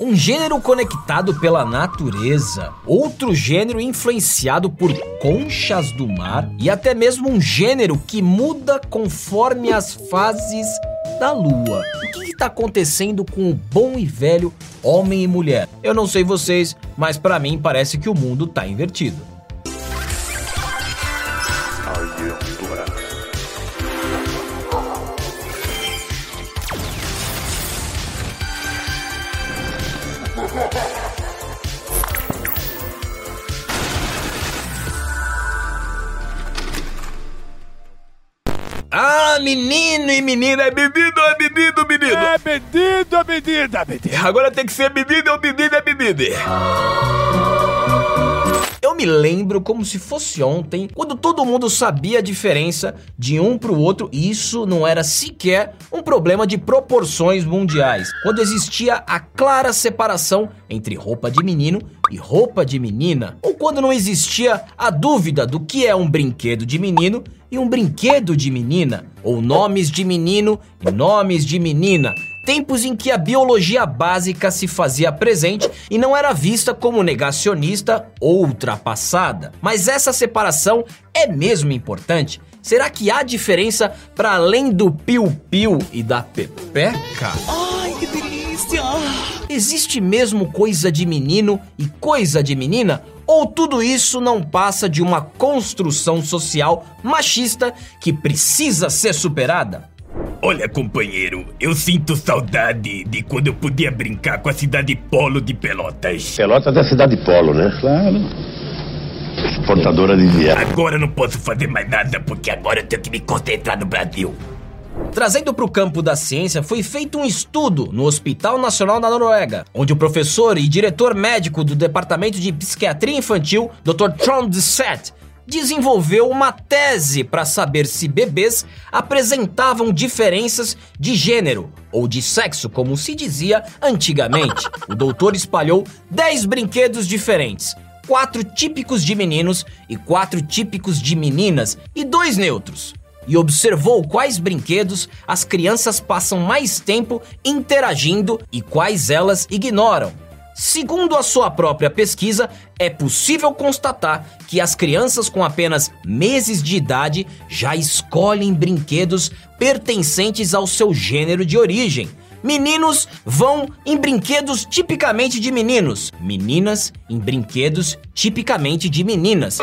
Um gênero conectado pela natureza, outro gênero influenciado por conchas do mar e até mesmo um gênero que muda conforme as fases da lua. O que está acontecendo com o bom e velho homem e mulher? Eu não sei vocês, mas para mim parece que o mundo tá invertido. Ah, menino e menina, é bebido, é bebido, menino. É bebido, é bebido, é bebido. Agora tem que ser bebido, é bebido, é bebido. Me lembro como se fosse ontem, quando todo mundo sabia a diferença de um pro outro e isso não era sequer um problema de proporções mundiais. Quando existia a clara separação entre roupa de menino e roupa de menina, ou quando não existia a dúvida do que é um brinquedo de menino e um brinquedo de menina, ou nomes de menino e nomes de menina. Tempos em que a biologia básica se fazia presente e não era vista como negacionista ou ultrapassada. Mas essa separação é mesmo importante? Será que há diferença para além do piu-piu e da pepeca? Ai, que delícia! Existe mesmo coisa de menino e coisa de menina? Ou tudo isso não passa de uma construção social machista que precisa ser superada? Olha, companheiro, eu sinto saudade de quando eu podia brincar com a cidade polo de Pelotas. Pelotas é a cidade polo, né? Claro. Exportadora de viagem. Agora eu não posso fazer mais nada porque agora eu tenho que me concentrar no Brasil. Trazendo para o campo da ciência, foi feito um estudo no Hospital Nacional da Noruega, onde o professor e diretor médico do Departamento de Psiquiatria Infantil, Dr. Trond Set, desenvolveu uma tese para saber se bebês apresentavam diferenças de gênero ou de sexo, como se dizia antigamente. O doutor espalhou 10 brinquedos diferentes, quatro típicos de meninos e quatro típicos de meninas e dois neutros. E observou quais brinquedos as crianças passam mais tempo interagindo e quais elas ignoram. Segundo a sua própria pesquisa, é possível constatar que as crianças com apenas meses de idade já escolhem brinquedos pertencentes ao seu gênero de origem. Meninos vão em brinquedos tipicamente de meninos, meninas em brinquedos tipicamente de meninas.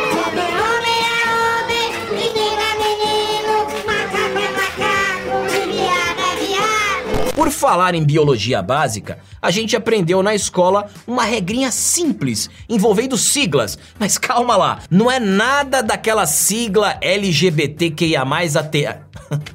Por falar em biologia básica, a gente aprendeu na escola uma regrinha simples envolvendo siglas. Mas calma lá, não é nada daquela sigla LGBTQIA+, AT...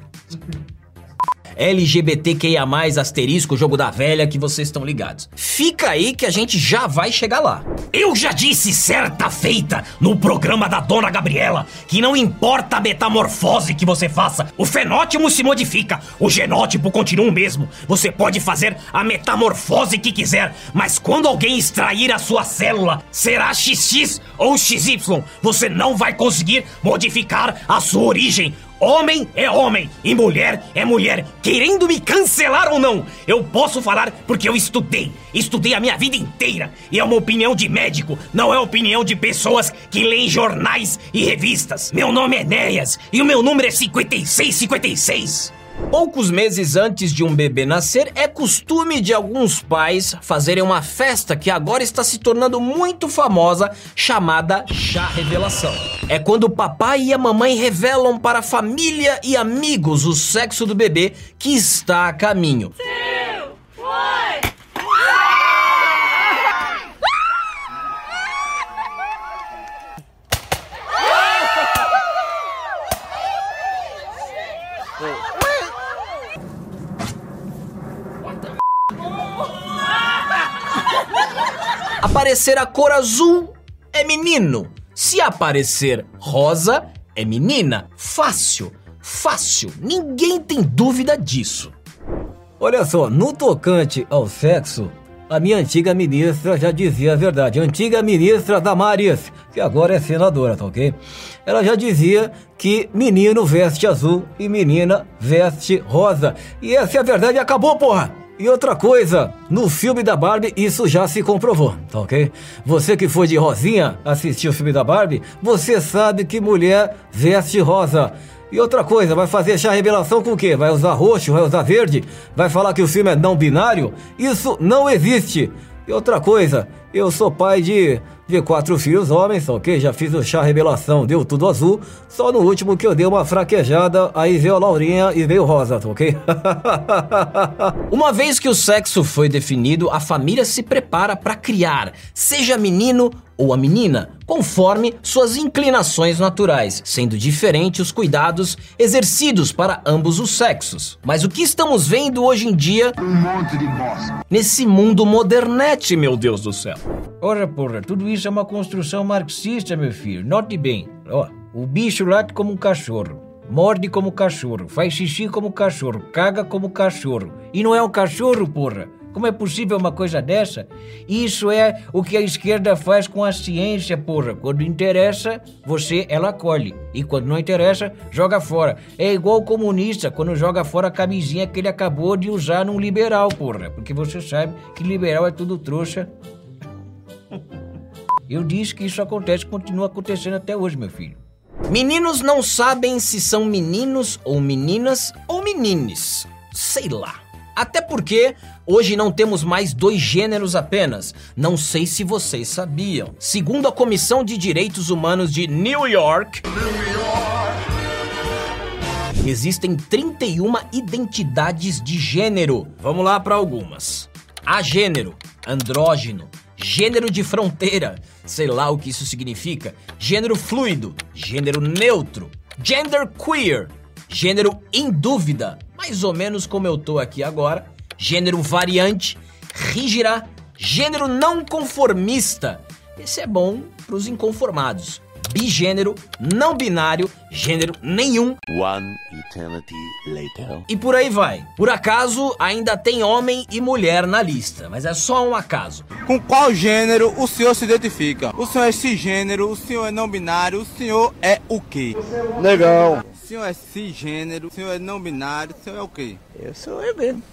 LGBTQIA+, asterisco, jogo da velha, que vocês estão ligados. Fica aí que a gente já vai chegar lá. Eu já disse certa feita no programa da Dona Gabriela que não importa a metamorfose que você faça, o fenótipo se modifica, o genótipo continua o mesmo. Você pode fazer a metamorfose que quiser, mas quando alguém extrair a sua célula, será XX ou XY, você não vai conseguir modificar a sua origem. Homem é homem e mulher é mulher, querendo me cancelar ou não. Eu posso falar porque eu estudei. Estudei a minha vida inteira. E é uma opinião de médico, não é opinião de pessoas que leem jornais e revistas. Meu nome é Enéas e o meu número é 5656. Poucos meses antes de um bebê nascer, é costume de alguns pais fazerem uma festa que agora está se tornando muito famosa, chamada Chá Revelação. É quando o papai e a mamãe revelam para a família e amigos o sexo do bebê que está a caminho. Aparecer a cor azul é menino. Se aparecer rosa, é menina. Fácil, fácil. Ninguém tem dúvida disso. Olha só, no tocante ao sexo, a minha antiga ministra já dizia a verdade. Antiga ministra Damares, que agora é senadora, tá ok? Ela já dizia que menino veste azul e menina veste rosa. E essa é a verdade e acabou, porra! E outra coisa, no filme da Barbie isso já se comprovou, tá ok? Você que foi de rosinha assistir o filme da Barbie, você sabe que mulher veste rosa. E outra coisa, vai fazer chá revelação com o quê? Vai usar roxo, vai usar verde? Vai falar que o filme é não binário? Isso não existe. E outra coisa, eu sou pai de, de quatro filhos homens, ok? Já fiz o chá revelação, deu tudo azul. Só no último que eu dei uma fraquejada, aí veio a Laurinha e veio rosa, ok? Uma vez que o sexo foi definido, a família se prepara para criar, seja menino ou a menina, conforme suas inclinações naturais, sendo diferente os cuidados exercidos para ambos os sexos. Mas o que estamos vendo hoje em dia? Um monte de bosta. Nesse mundo modernete, meu Deus do céu. Ora, porra, tudo isso é uma construção marxista, meu filho. Note bem. Ó, o bicho late como um cachorro. Morde como cachorro, faz xixi como cachorro, caga como cachorro. E não é um cachorro, porra. Como é possível uma coisa dessa? Isso é o que a esquerda faz com a ciência, porra. Quando interessa, você ela acolhe. E quando não interessa, joga fora. É igual o comunista quando joga fora a camisinha que ele acabou de usar num liberal, porra. Porque você sabe que liberal é tudo trouxa. Eu disse que isso acontece, continua acontecendo até hoje, meu filho. Meninos não sabem se são meninos ou meninas ou menines. Sei lá. Até porque hoje não temos mais dois gêneros apenas. Não sei se vocês sabiam. Segundo a Comissão de Direitos Humanos de New York, existem 31 identidades de gênero. Vamos lá para algumas. Agênero, andrógeno, gênero de fronteira, sei lá o que isso significa, gênero fluido, gênero neutro, gender queer, gênero em dúvida, mais ou menos como eu tô aqui agora, gênero variante, rígira, gênero não conformista. Esse é bom para os inconformados. Bigênero, não binário, gênero nenhum. One eternity later. E por aí vai. Por acaso, ainda tem homem e mulher na lista, mas é só um acaso. Com qual gênero o senhor se identifica? O senhor é cisgênero, o senhor é não binário, o senhor é o quê? Negão. O senhor é cisgênero, o senhor é não binário, o senhor é o quê? Eu sou eu mesmo.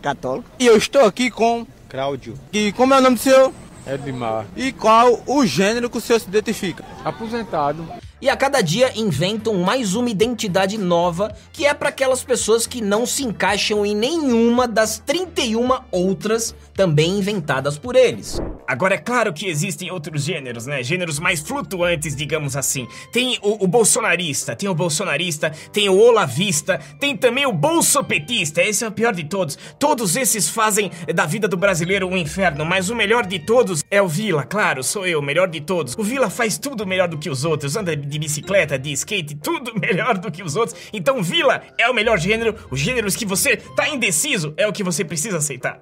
Católico. E eu estou aqui com Cláudio. E como é o nome do senhor? Edmar. E qual o gênero que o senhor se identifica? Aposentado. E a cada dia inventam mais uma identidade nova que é para aquelas pessoas que não se encaixam em nenhuma das 31 outras também inventadas por eles. Agora, é claro que existem outros gêneros, né? Gêneros mais flutuantes, digamos assim. Tem o, o bolsonarista, tem o bolsonarista, tem o olavista, tem também o bolsopetista. Esse é o pior de todos. Todos esses fazem da vida do brasileiro um inferno, mas o melhor de todos é o Vila, claro, sou eu, o melhor de todos. O Vila faz tudo melhor do que os outros, anda de bicicleta, de skate, tudo melhor do que os outros. Então, Vila é o melhor gênero. Os gêneros que você tá indeciso é o que você precisa aceitar.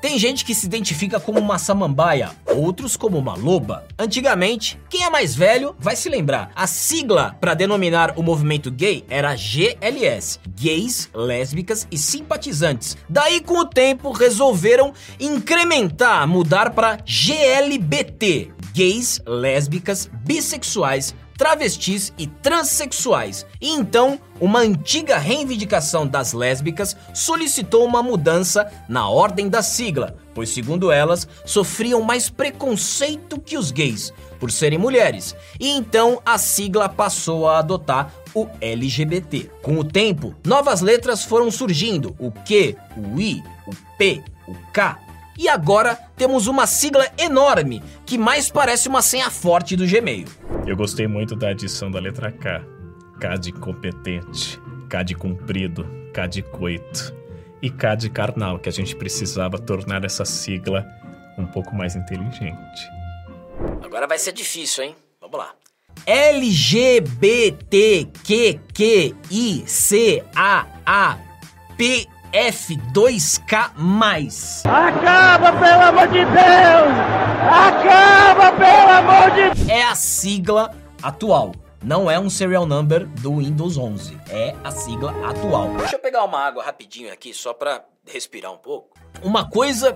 Tem gente que se identifica como uma samambaia, outros como uma loba. Antigamente, quem é mais velho vai se lembrar. A sigla para denominar o movimento gay era GLS, gays, lésbicas e simpatizantes. Daí com o tempo resolveram incrementar, mudar para GLBT, gays, lésbicas, bissexuais, travestis e transexuais. E então, uma antiga reivindicação das lésbicas solicitou uma mudança na ordem da sigla, pois, segundo elas, sofriam mais preconceito que os gays por serem mulheres. E então a sigla passou a adotar o LGBT. Com o tempo, novas letras foram surgindo: o Q, o I, o P, o K. E agora temos uma sigla enorme que mais parece uma senha forte do Gmail. Eu gostei muito da adição da letra K. K de competente, K de cumprido, K de coito e K de carnal, que a gente precisava tornar essa sigla um pouco mais inteligente. Agora vai ser difícil, hein? Vamos lá. LGBTQQICAAPF2K+. Acaba, pelo amor de Deus! Acaba, pelo amor de É a sigla atual. Não é um serial number do Windows 11. É a sigla atual. Deixa eu pegar uma água rapidinho aqui só pra respirar um pouco. Uma coisa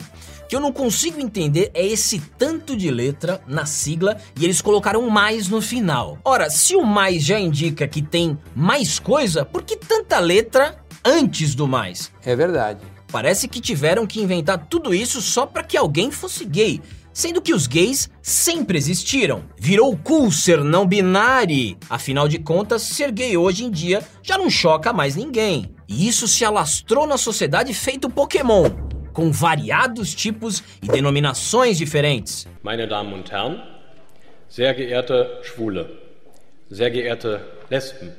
que eu não consigo entender é esse tanto de letra na sigla e eles colocaram mais no final. Ora, se o mais já indica que tem mais coisa, por que tanta letra antes do mais? É verdade. Parece que tiveram que inventar tudo isso só para que alguém fosse gay, sendo que os gays sempre existiram. Virou cool ser não binário. Afinal de contas, ser gay hoje em dia já não choca mais ninguém. E isso se alastrou na sociedade feito Pokémon, com variados tipos e denominações diferentes. Meine Damen und Herren, sehr geehrte Schwule, sehr geehrte Lesben,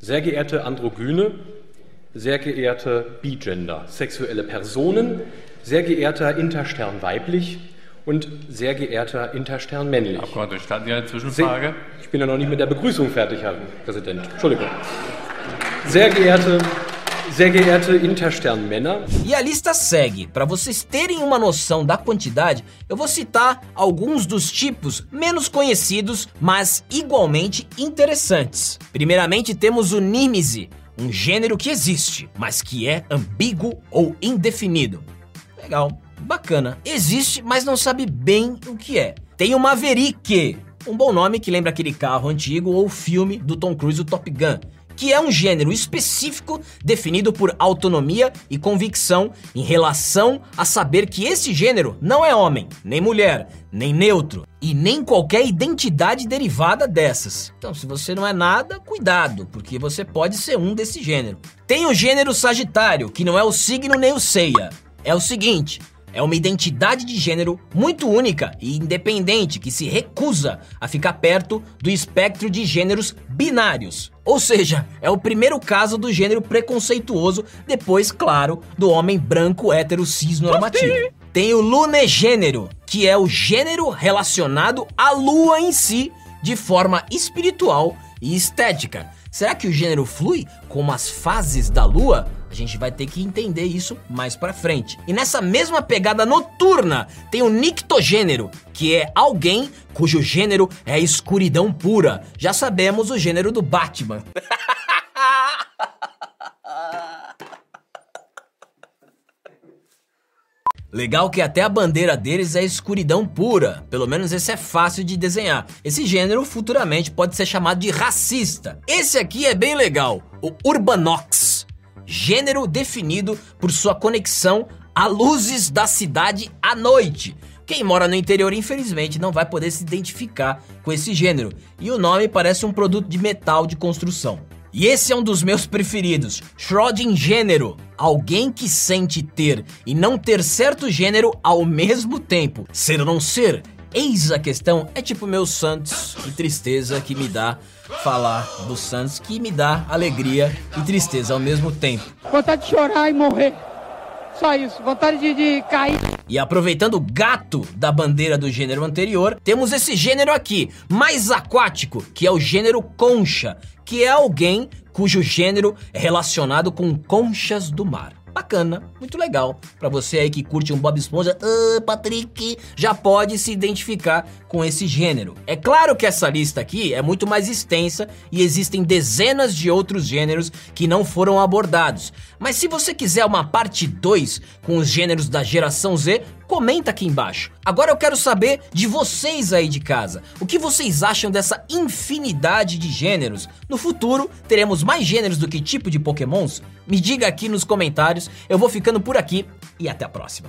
sehr geehrte Androgyne, sehr geehrte Bigender, sexuelle Personen, sehr geehrter Interstern weiblich und sehr geehrter Interstern männlich. Abgeordneter, starten Sie eine Zwischenfrage? Ich bin ja noch nicht mit der Begrüßung fertig, Herr Präsident. Entschuldigung. Sehr geehrte, sehr geehrte Interstern Männer. E a lista segue. Para vocês terem uma noção da quantidade, eu vou citar alguns dos tipos menos conhecidos, mas igualmente interessantes. Primeiramente temos o Nímese, um gênero que existe, mas que é ambíguo ou indefinido. Legal, bacana. Existe, mas não sabe bem o que é. Tem o Maverick, um bom nome que lembra aquele carro antigo ou filme do Tom Cruise, o Top Gun que é um gênero específico definido por autonomia e convicção em relação a saber que esse gênero não é homem, nem mulher, nem neutro e nem qualquer identidade derivada dessas. Então, se você não é nada, cuidado, porque você pode ser um desse gênero. Tem o gênero Sagitário, que não é o signo nem o ceia. É o seguinte, é uma identidade de gênero muito única e independente que se recusa a ficar perto do espectro de gêneros binários. Ou seja, é o primeiro caso do gênero preconceituoso, depois, claro, do homem branco hétero cis normativo. Tem o lunegênero, que é o gênero relacionado à lua em si, de forma espiritual e estética. Será que o gênero flui como as fases da lua? A gente vai ter que entender isso mais pra frente. E nessa mesma pegada noturna, tem o nictogênero, que é alguém cujo gênero é escuridão pura. Já sabemos o gênero do Batman. Legal que até a bandeira deles é escuridão pura. Pelo menos esse é fácil de desenhar. Esse gênero futuramente pode ser chamado de racista. Esse aqui é bem legal, o Urbanox. Gênero definido por sua conexão a luzes da cidade à noite. Quem mora no interior, infelizmente, não vai poder se identificar com esse gênero. E o nome parece um produto de metal de construção. E esse é um dos meus preferidos, Schrödinger gênero. Alguém que sente ter e não ter certo gênero ao mesmo tempo. Ser ou não ser? Eis a questão, é tipo meu Santos e tristeza que me dá falar do Santos, que me dá alegria e tristeza ao mesmo tempo. Vontade de chorar e morrer. Só isso, vontade de, de cair. E aproveitando o gato da bandeira do gênero anterior, temos esse gênero aqui, mais aquático, que é o gênero concha, que é alguém cujo gênero é relacionado com conchas do mar. Bacana, muito legal. Para você aí que curte um Bob Esponja, ah, Patrick, já pode se identificar com esse gênero. É claro que essa lista aqui é muito mais extensa e existem dezenas de outros gêneros que não foram abordados. Mas se você quiser uma parte 2 com os gêneros da geração Z, comenta aqui embaixo. Agora eu quero saber de vocês aí de casa. O que vocês acham dessa infinidade de gêneros? No futuro, teremos mais gêneros do que tipo de pokémons? Me diga aqui nos comentários. Eu vou ficando por aqui e até a próxima.